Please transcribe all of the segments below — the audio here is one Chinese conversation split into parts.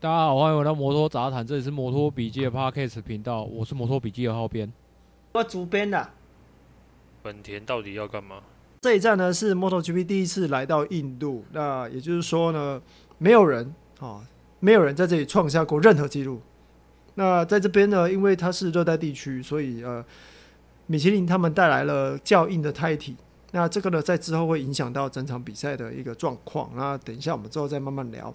大家好，欢迎回到摩托杂谈，这里是摩托笔记的 Podcast 频道，我是摩托笔记的浩编，我主编的。本田到底要干嘛？这一站呢是 MotoGP 第一次来到印度，那也就是说呢，没有人啊、哦，没有人在这里创下过任何记录。那在这边呢，因为它是热带地区，所以呃，米其林他们带来了较硬的胎体，那这个呢，在之后会影响到整场比赛的一个状况。那等一下我们之后再慢慢聊。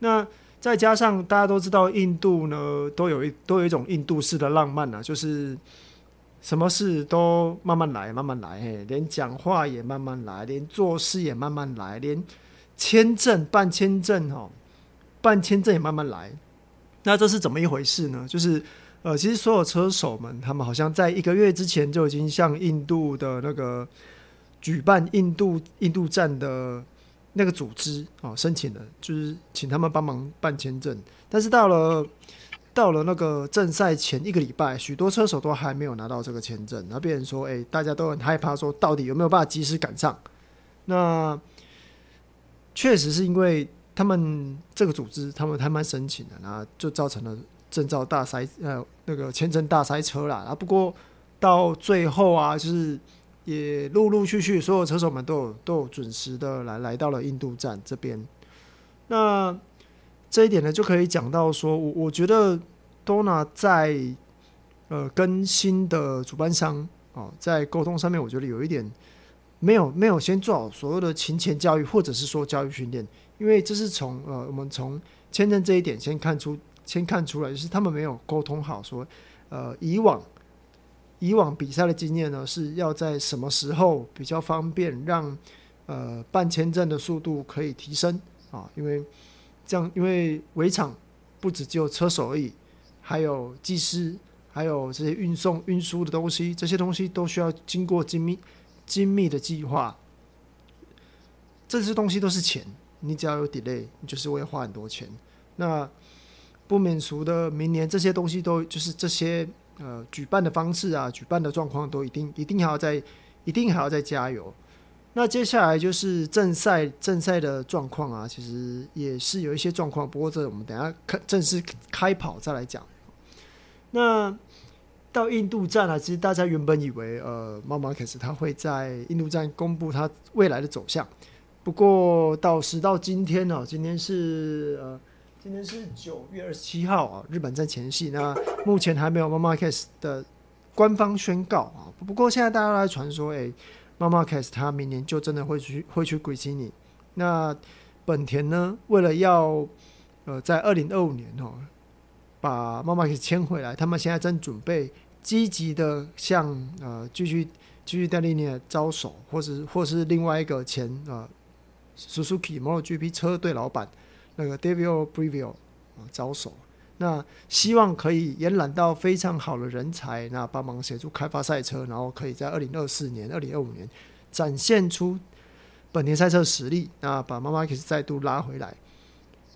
那再加上大家都知道，印度呢都有一都有一种印度式的浪漫啊，就是什么事都慢慢来，慢慢来，嘿，连讲话也慢慢来，连做事也慢慢来，连签证办签证哦，办签证也慢慢来。那这是怎么一回事呢？就是呃，其实所有车手们，他们好像在一个月之前就已经向印度的那个举办印度印度站的。那个组织啊，申请了，就是请他们帮忙办签证。但是到了到了那个正赛前一个礼拜，许多车手都还没有拿到这个签证。然后别人说：“哎，大家都很害怕，说到底有没有办法及时赶上？”那确实是因为他们这个组织，他们他们申请的，然后就造成了证照大塞呃那个签证大塞车啦。啊，不过到最后啊，就是。也陆陆续续，所有车手们都有都有准时的来来到了印度站这边。那这一点呢，就可以讲到说，我我觉得 Dorna 在呃跟新的主办商哦，在沟通上面，我觉得有一点没有没有先做好所有的勤前教育，或者是说教育训练，因为这是从呃我们从签证这一点先看出先看出来，就是他们没有沟通好，说呃以往。以往比赛的经验呢，是要在什么时候比较方便让，呃办签证的速度可以提升啊？因为这样，因为围场不只只有车手而已，还有技师，还有这些运送运输的东西，这些东西都需要经过精密精密的计划。这些东西都是钱，你只要有 delay，你就是会花很多钱。那不免俗的，明年这些东西都就是这些。呃，举办的方式啊，举办的状况都一定一定还要再一定还要再加油。那接下来就是正赛正赛的状况啊，其实也是有一些状况，不过这我们等下开正式开跑再来讲。那到印度站啊，其实大家原本以为呃，马马克斯他会在印度站公布他未来的走向，不过到时到今天呢，今天是呃。今天是九月二十七号啊，日本站前夕。那目前还没有 Marc Marquez 的官方宣告啊。不过现在大家都在传说，哎，Marc Marquez 他明年就真的会去会去 Gresini。那本田呢，为了要呃在二零二五年哦把 Marc Marquez 签回来，他们现在正准备积极的向呃继续继续代理你招手，或是或是另外一个前呃 Suzuki MotoGP 车队老板。那个 David Brivio 啊，招手，那希望可以延揽到非常好的人才，那帮忙协助开发赛车，然后可以在二零二四年、二零二五年展现出本田赛车实力，那把 Marc Marquez 再度拉回来。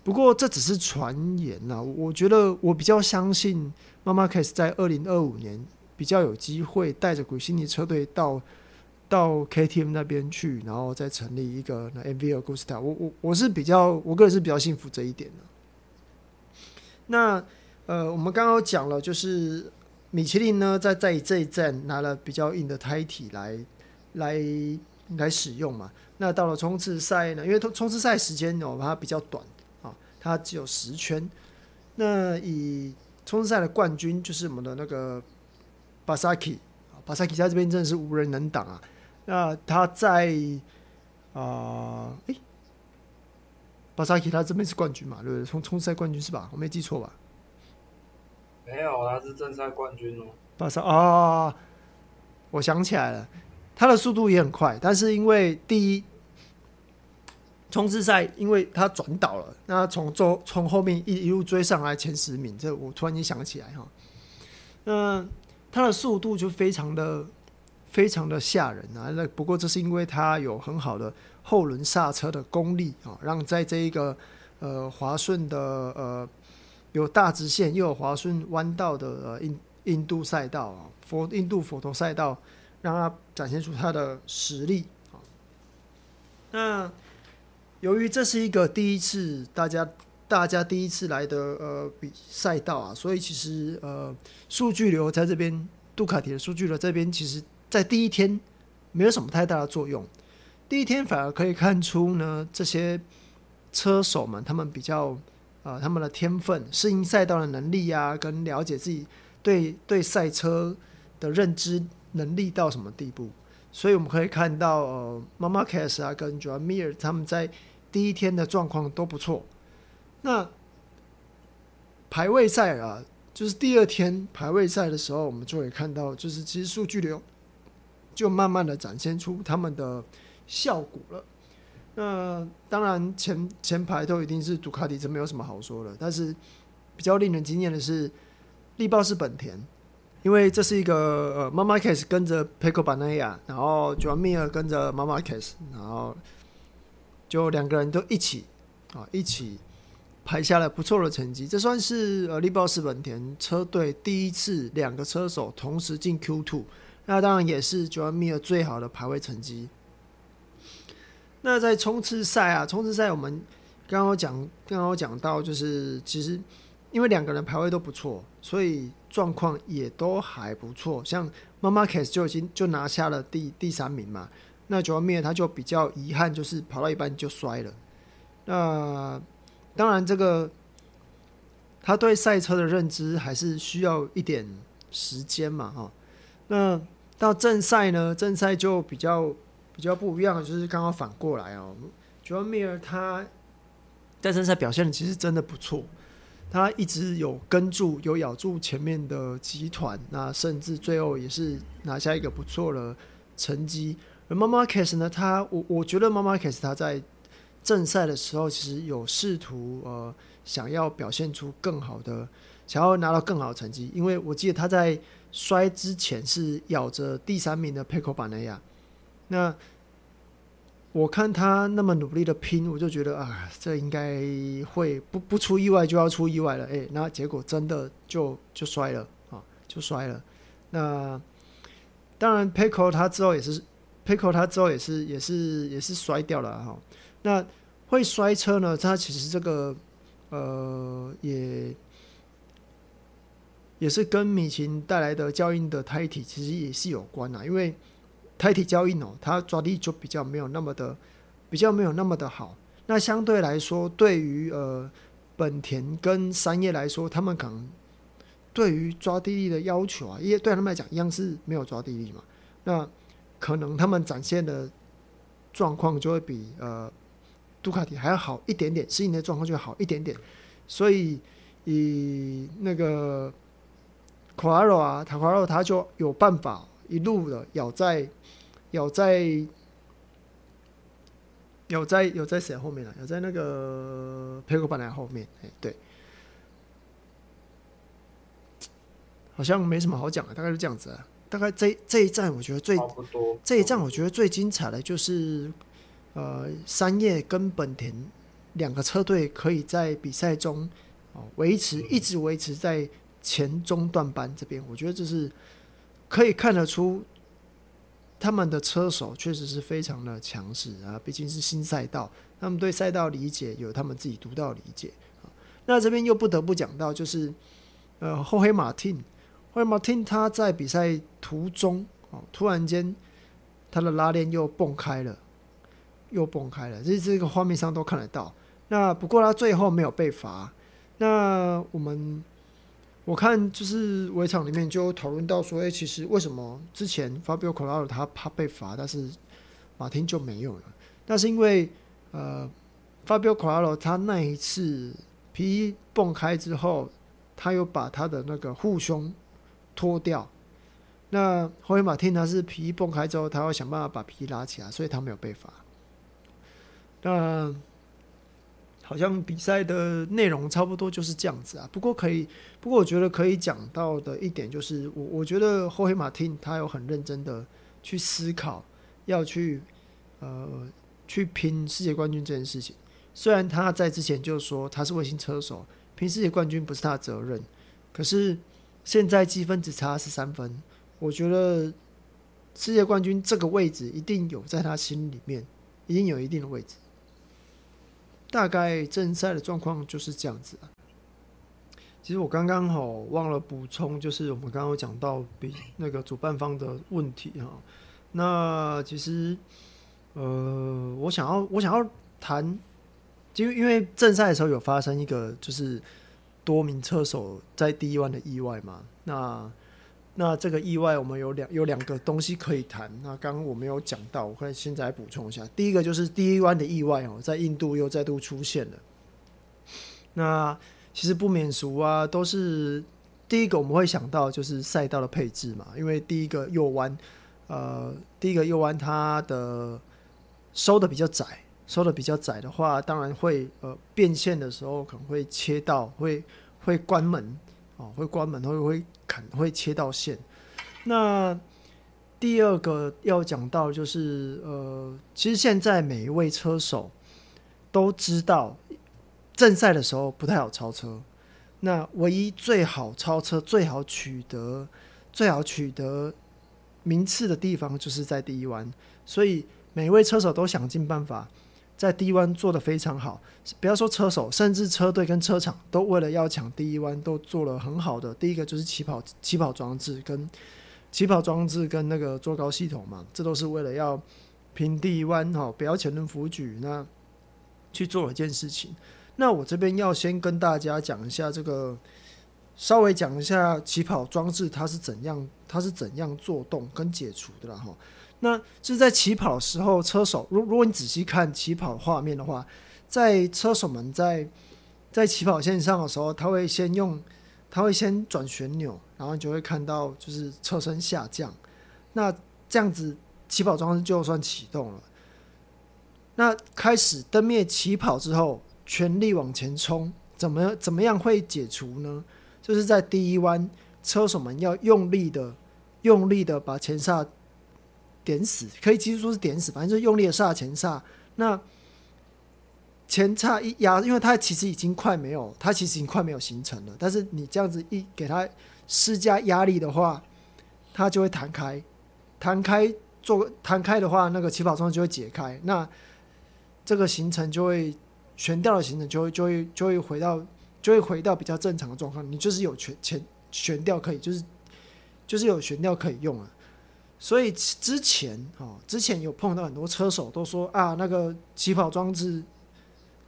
不过这只是传言呐，我觉得我比较相信 Marc Marquez 在二零二五年比较有机会带着古辛尼车队到。到 KTM 那边去，然后再成立一个那 MV Agusta。我我我是比较，我个人是比较幸福这一点的。那呃，我们刚刚讲了，就是米其林呢，在在这一站拿了比较硬的胎体来来来使用嘛。那到了冲刺赛呢，因为冲冲刺赛时间哦，它比较短啊，它只有十圈。那以冲刺赛的冠军就是我们的那个巴萨基啊，巴萨奇在这边真的是无人能挡啊。那他在巴萨奇他这边是冠军嘛？对不对？冲冲赛冠军是吧？我没记错吧？没有，他是正赛冠军哦。巴萨啊，我想起来了，他的速度也很快，但是因为第一，冲刺赛，因为他转倒了，那从周从后面一一路追上来前十名，这我突然间想起来哈。那他的速度就非常的非常的吓人啊！那不过这是因为他有很好的后轮刹车的功力啊，让在这一个呃滑顺的呃有大直线又有滑顺弯道的呃印印度赛道啊，佛印度佛陀赛道，让它展现出它的实力啊。那由于这是一个第一次，大家大家第一次来的呃比赛道啊，所以其实呃数据流在这边，杜卡迪的数据流这边，其实在第一天没有什么太大的作用。第一天反而可以看出呢，这些车手们他们比较呃他们的天分、适应赛道的能力啊，跟了解自己对对赛车的认知能力到什么地步。所以我们可以看到呃，Marc Marquez 啊跟 j o a m i r 他们在第一天的状况都不错，那排位赛啊，就是第二天排位赛的时候，我们就会看到，就是其实数据流就慢慢的展现出他们的效果了。那当然前前排都一定是杜卡迪，这没有什么好说的。但是比较令人惊艳的是，力豹是本田，因为这是一个呃，Marc Marquez 跟着 Pecco b a n a y a 然后 Joan Mir 跟着 Marc Marquez，然后。就两个人都一起啊，一起排下了不错的成绩。这算是呃力豹是本田车队第一次两个车手同时进 Q2，那当然也是 Joan Mir 最好的排位成绩。那在冲刺赛啊，冲刺赛我们刚刚讲，刚刚讲到就是其实因为两个人排位都不错，所以状况也都还不错。像妈妈 case 就已经就拿下了第第三名嘛。那 Joan Mir 他就比较遗憾，就是跑到一半就摔了。那当然，这个他对赛车的认知还是需要一点时间嘛，哈。那到正赛呢？正赛就比较比较不一样，就是刚刚反过来哦。Joan Mir 他在正赛表现的其实真的不错，他一直有跟住，有咬住前面的集团，那甚至最后也是拿下一个不错的成绩。Marc Marquez 呢？他我我觉得 Marc Marquez 他在正赛的时候，其实有试图呃想要表现出更好的，想要拿到更好的成绩。因为我记得他在摔之前是咬着第三名的 Pecco Bagnaia。那我看他那么努力的拼，我就觉得啊，这应该会不不出意外就要出意外了。哎，那结果真的就就摔了啊，就摔了。那当然 Pecco 他之后也是。Pecco 他之后也是也是也是摔掉了哈，那会摔车呢？他其实这个呃也也是跟米奇带来的胶印的胎体其实也是有关啊，因为胎体胶印哦，它抓地就比较没有那么的比较没有那么的好。那相对来说，对于呃本田跟三叶来说，他们可能对于抓地力的要求啊，因为对他们来讲一样是没有抓地力嘛，那。可能他们展现的状况就会比呃杜卡迪还要好一点点，适应的状况就好一点点，所以以那个卡瓦罗啊，塔卡罗他就有办法一路的咬在咬在咬在咬在谁后面了？咬在那个佩克班莱后面，哎，对，好像没什么好讲的，大概是这样子啊。大概这这一站，我觉得最这一站，我觉得最精彩的就是，呃，三叶跟本田两个车队可以在比赛中哦维持一直维持在前中段班这边，我觉得这是可以看得出他们的车手确实是非常的强势啊，毕竟是新赛道，他们对赛道理解有他们自己独到理解。那这边又不得不讲到，就是呃，后黑马汀。后黑马汀他在比赛途中哦，突然间他的拉链又蹦开了，又蹦开了，这这个画面上都看得到。那不过他最后没有被罚。那我们我看就是围场里面就讨论到说，哎，其实为什么之前 Fabio Quartararo 他怕被罚，但是马丁就没有了？那是因为呃，Fabio Quartararo 他那一次皮衣蹦开之后，他又把他的那个护胸。脱掉，那后面马汀他是皮衣崩开之后，他会想办法把皮衣拉起来，所以他没有被罚。那好像比赛的内容差不多就是这样子啊。不过可以，不过我觉得可以讲到的一点就是，我我觉得后黑马汀他有很认真的去思考，要去呃去拼世界冠军这件事情。虽然他在之前就说他是卫星车手，拼世界冠军不是他的责任，可是现在积分只差十三分，我觉得世界冠军这个位置一定有在他心里面，一定有一定的位置。大概正赛的状况就是这样子。其实我刚刚好忘了补充，就是我们刚刚有讲到比那个主办方的问题哈。那其实呃，我想要我想要谈。就因为正赛的时候有发生一个就是多名车手在第一弯的意外嘛，那那这个意外我们有两有两个东西可以谈。那刚刚我没有讲到，我可以现在补充一下。第一个就是第一弯的意外哦，在印度又再度出现了。那其实不免俗啊，都是第一个我们会想到就是赛道的配置嘛，因为第一个右弯，呃，第一个右弯它的收的比较窄。收的比较窄的话，当然会呃变线的时候可能会切到，会会关门哦，会关门会会砍会切到线。那第二个要讲到就是呃，其实现在每一位车手都知道正赛的时候不太好超车，那唯一最好超车、最好取得、最好取得名次的地方就是在第一弯，所以每一位车手都想尽办法。在第一弯做得非常好，不要说车手，甚至车队跟车厂都为了要抢第一弯，都做了很好的。第一个就是起跑起跑装置跟起跑装置跟那个坐高系统嘛，这都是为了要拼第一弯哈，不要前轮辅举，那去做了一件事情。那我这边要先跟大家讲一下这个，稍微讲一下起跑装置它是怎样，它是怎样做动跟解除的啦哈。那是在起跑的时候，车手如如果你仔细看起跑画面的话，在车手们在在起跑线上的时候，他会先用，他会先转旋钮，然后你就会看到就是车身下降。那这样子起跑装置就算启动了。那开始灯灭起跑之后，全力往前冲，怎么怎么样会解除呢？就是在第一弯，车手们要用力的用力的把前刹。点死可以，其实说是点死，反正就是用力的刹前刹。那前刹一压，因为它其实已经快没有，它其实已经快没有行程了。但是你这样子一给它施加压力的话，它就会弹开，弹开做弹开的话，那个起跑装置就会解开，那这个行程就会悬吊的行程就会就会就会回到就会回到比较正常的状况。你就是有悬前悬吊可以，就是就是有悬吊可以用了。所以之前哦，之前有碰到很多车手都说啊，那个起跑装置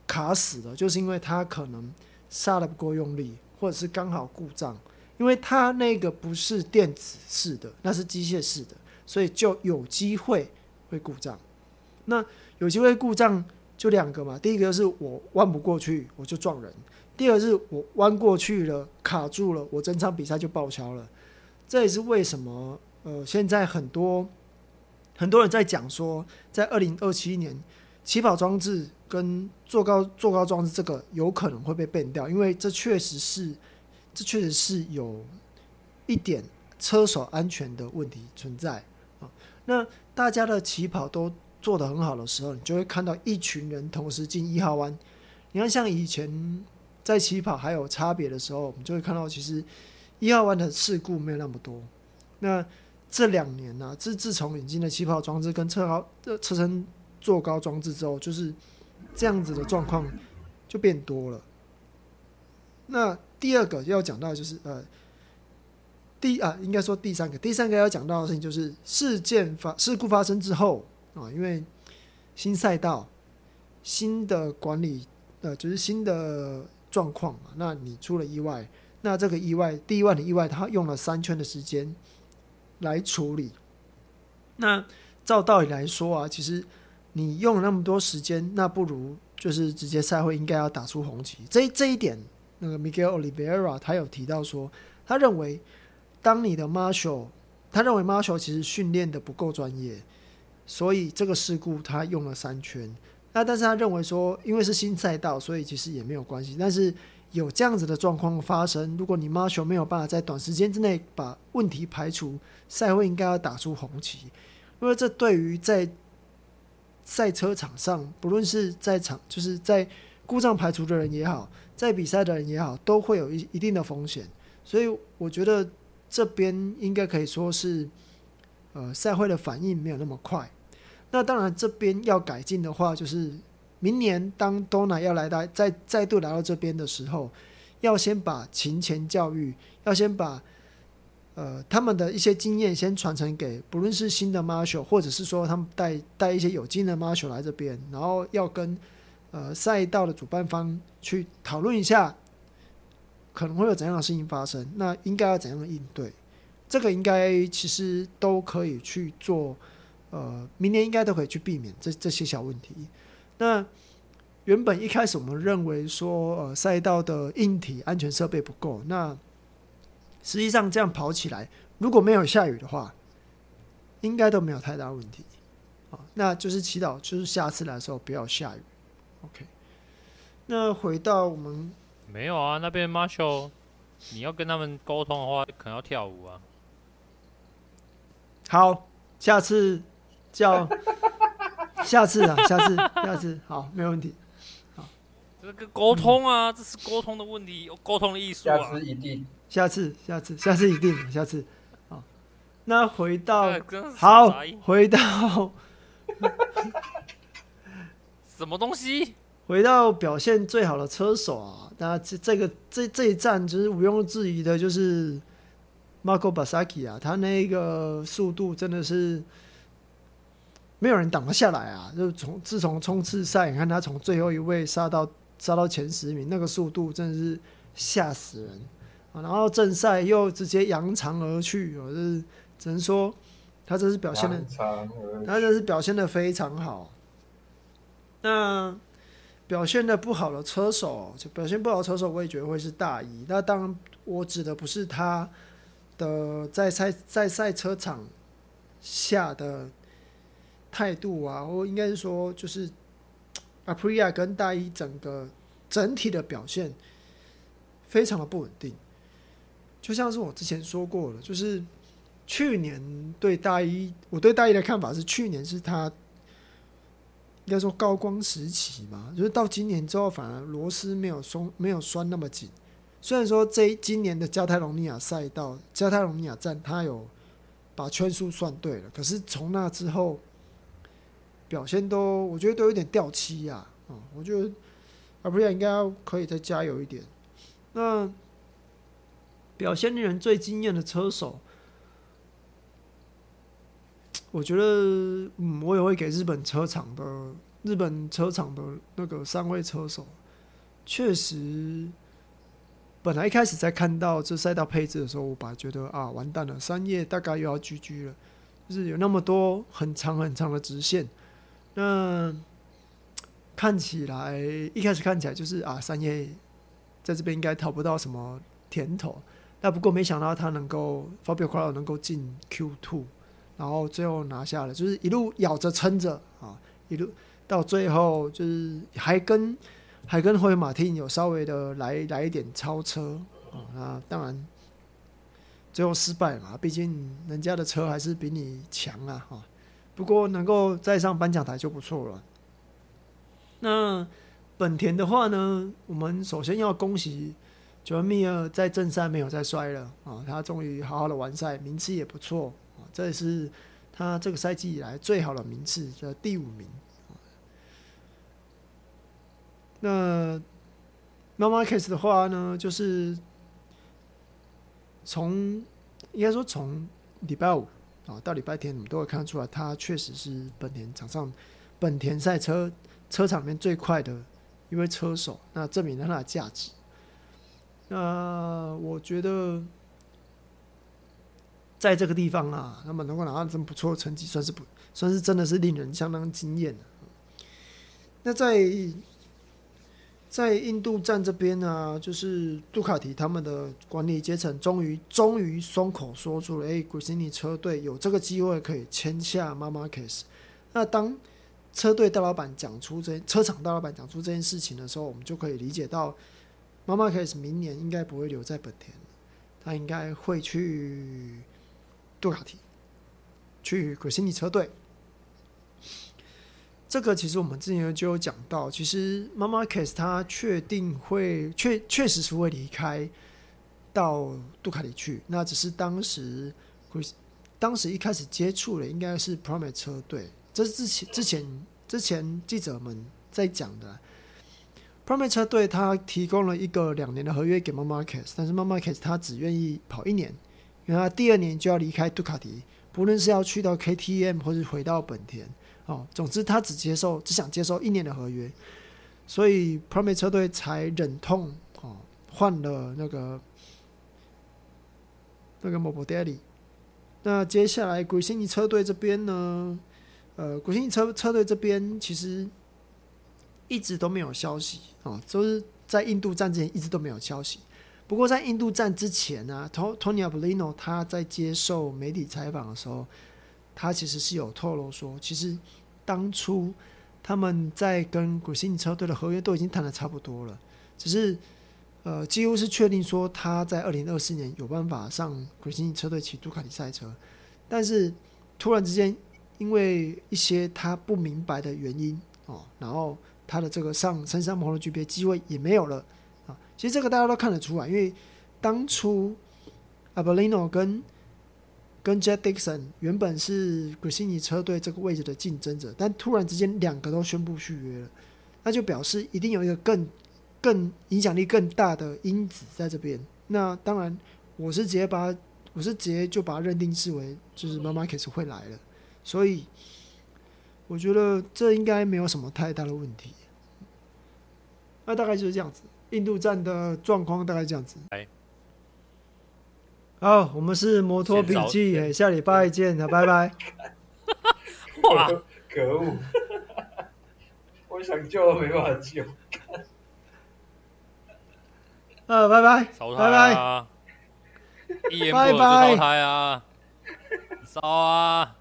卡死了，就是因为他可能刹得不够用力，或者是刚好故障，因为他那个不是电子式的，那是机械式的，所以就有机会会故障。那有机会故障就两个嘛，第一个是我弯不过去，我就撞人；第二是我弯过去了，卡住了，我整场比赛就报销了。这也是为什么。呃，现在很多很多人在讲说，在二零二七年，起跑装置跟坐高坐高装置这个有可能会被变掉，因为这确实是这确实是有一点车手安全的问题存在啊。那大家的起跑都做得很好的时候，你就会看到一群人同时进一号弯。你看，像以前在起跑还有差别的时候，我们就会看到其实一号弯的事故没有那么多。那这两年呢、啊，自自从引进了起跑装置跟车高的车身坐高装置之后，就是这样子的状况就变多了。那第二个要讲到就是呃，第啊应该说第三个，第三个要讲到的事情就是事件发事故发生之后啊，因为新赛道、新的管理呃就是新的状况嘛，那你出了意外，那这个意外第一万的意外，它用了三圈的时间。来处理。那照道理来说啊，其实你用了那么多时间，那不如就是直接赛会应该要打出红旗。这这一点，那个 Miguel Oliveira 他有提到说，他认为当你的 Marshall，他认为 Marshall 其实训练的不够专业，所以这个事故他用了三圈。那但是他认为说，因为是新赛道，所以其实也没有关系。但是有这样子的状况发生，如果你 Marshall 没有办法在短时间之内把问题排除，赛会应该要打出红旗，因为这对于在赛车场上，不论是在场就是在故障排除的人也好，在比赛的人也好，都会有一一定的风险。所以我觉得这边应该可以说是，呃，赛会的反应没有那么快。那当然，这边要改进的话，就是明年当 Donna 要来到再再度来到这边的时候，要先把勤前教育，要先把呃他们的一些经验先传承给不论是新的 Marshall 或者是说他们带带一些有经验的 Marshall 来这边，然后要跟呃赛道的主办方去讨论一下，可能会有怎样的事情发生，那应该要怎样的应对，这个应该其实都可以去做。呃，明年应该都可以去避免这这些小问题。那原本一开始我们认为说，呃，赛道的硬体安全设备不够。那实际上这样跑起来，如果没有下雨的话，应该都没有太大问题。啊，那就是祈祷，就是下次来的时候不要下雨。OK。那回到我们没有啊，那边 Marshall，你要跟他们沟通的话，可能要跳舞啊。好，下次。叫下次啊，下次，下次，好，没问题。好，这个沟通啊，嗯、这是沟通的问题，有沟通的艺术啊。下次一定，下次，下次，下次一定，下次。好，那回到，好，回到 什么东西？回到表现最好的车手啊，那这这个这这一站就是毋庸置疑的，就是 Marco Bezzecchi 啊，他那个速度真的是。没有人挡得下来啊！就从自从冲刺赛，你看他从最后一位杀到杀到前十名，那个速度真的是吓死人啊！然后正赛又直接扬长而去，我是只能说他这是表现的，他这是表现的非常好。那表现的不好的车手，就表现不好的车手，我也觉得会是大一。那当然，我指的不是他的在赛在赛车场下的。态度啊，或应该是说，就是 Aprilia 跟大一整个整体的表现非常的不稳定。就像是我之前说过的，就是去年对大一，我对大一的看法是，去年是他应该说高光时期嘛，就是到今年之后，反而螺丝没有松，没有拴那么紧。虽然说这今年的加泰隆尼亚赛道，加泰隆尼亚站，他有把圈数算对了，可是从那之后。表现都，我觉得都有点掉漆呀，啊，我觉得阿普利亚应该要可以再加油一点。那表现令人最惊艳的车手，我觉得，嗯，我也会给日本车厂的日本车厂的那个三位车手，确实，本来一开始在看到这赛道配置的时候，我本来觉得啊，完蛋了，三叶大概又要 GG 了，就是有那么多很长很长的直线。那看起来一开始看起来就是啊，三叶在这边应该讨不到什么甜头。那不过没想到他能够 Fabio Quartararo 能够进 Q Two，然后最后拿下了，就是一路咬着撑着啊，一路到最后就是还跟还跟霍伊马汀有稍微的来来一点超车啊。那当然最后失败嘛，毕竟人家的车还是比你强啊，哈。不过能够再上颁奖台就不错了。那本田的话呢，我们首先要恭喜 Joan Mir 在正赛没有再摔了啊，他终于好好的完赛，名次也不错啊，这是他这个赛季以来最好的名次，的第五名。那 Marc Marquez 的话呢，就是从应该说从礼拜五。啊，到礼拜天，你们都会看得出来，他确实是本田场上本田赛车车场里面最快的一位车手，那证明了他的价值。那我觉得，在这个地方啊，那么能够拿到这么不错的成绩，算是不算是真的是令人相当惊艳的。那在。在印度站这边呢、就是杜卡迪他们的管理阶层终于终于松口说出了，哎，古斯尼车队有这个机会可以签下马马克斯。那当车队大老板讲出这车厂大老板讲出这件事情的时候，我们就可以理解到，马马凯斯明年应该不会留在本田，他应该会去杜卡迪，去格西尼车队。这个其实我们之前就有讲到，其实马马凯斯他确定会确确实是会离开到杜卡迪去，那只是当时当时一开始接触的应该是 Pramac 车队。这是之前之前之前记者们在讲的，Pramac 车队他提供了一个两年的合约给 Marc Marquez，但是 Marc Marquez 他只愿意跑一年，因为他第二年就要离开杜卡迪，不论是要去到 KTM 或是回到本田，哦，总之他只接受只想接受一年的合约，所以 Pramac 车队才忍痛哦换了那个那个 Morbidelli。那接下来古西尼车队这边呢？呃，古新车车队这边其实一直都没有消息哦，就是在印度站之前一直都没有消息。不过在印度站之前呢，Tony Arbolino 他在接受媒体采访的时候，他其实是有透露说，其实当初他们在跟古新车队的合约都已经谈得差不多了，只是呃几乎是确定说他在二零二四年有办法上古新车队骑杜卡迪赛车，但是突然之间。因为一些他不明白的原因哦，然后他的这个上升上摩托 GP 机会也没有了啊。其实这个大家都看得出来，因为当初 Arbolino 跟跟 Jack Dixon 原本是 Gresini 车队这个位置的竞争者，但突然之间两个都宣布续约了，那就表示一定有一个更更影响力更大的因子在这边。那当然，我是直接把我是直接就把它认定视为就是 Markets 会来了。所以，我觉得这应该没有什么太大的问题。那大概就是这样子，印度站的状况大概这样子。好，我们是摩托笔记，下礼拜见，好拜拜。哇，可恶！我想救都没办法救。呃，拜拜，拜拜，拜拜，烧啊！